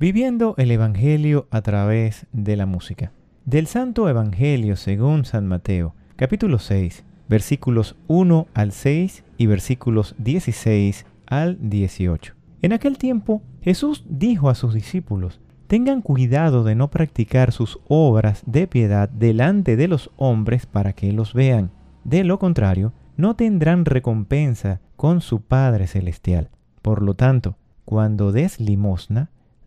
Viviendo el Evangelio a través de la música. Del Santo Evangelio según San Mateo, capítulo 6, versículos 1 al 6 y versículos 16 al 18. En aquel tiempo Jesús dijo a sus discípulos, tengan cuidado de no practicar sus obras de piedad delante de los hombres para que los vean. De lo contrario, no tendrán recompensa con su Padre Celestial. Por lo tanto, cuando des limosna,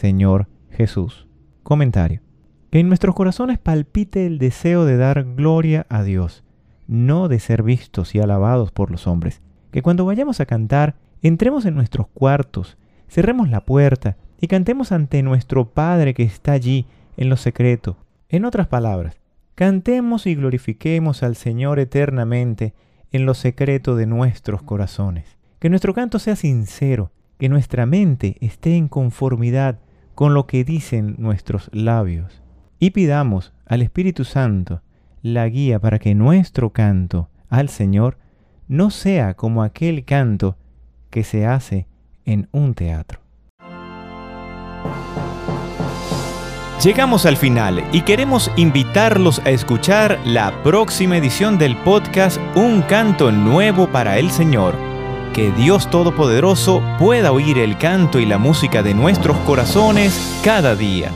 Señor Jesús. Comentario. Que en nuestros corazones palpite el deseo de dar gloria a Dios, no de ser vistos y alabados por los hombres. Que cuando vayamos a cantar, entremos en nuestros cuartos, cerremos la puerta y cantemos ante nuestro Padre que está allí en lo secreto. En otras palabras, cantemos y glorifiquemos al Señor eternamente en lo secreto de nuestros corazones. Que nuestro canto sea sincero, que nuestra mente esté en conformidad con lo que dicen nuestros labios. Y pidamos al Espíritu Santo la guía para que nuestro canto al Señor no sea como aquel canto que se hace en un teatro. Llegamos al final y queremos invitarlos a escuchar la próxima edición del podcast Un canto nuevo para el Señor que Dios Todopoderoso pueda oír el canto y la música de nuestros corazones cada día.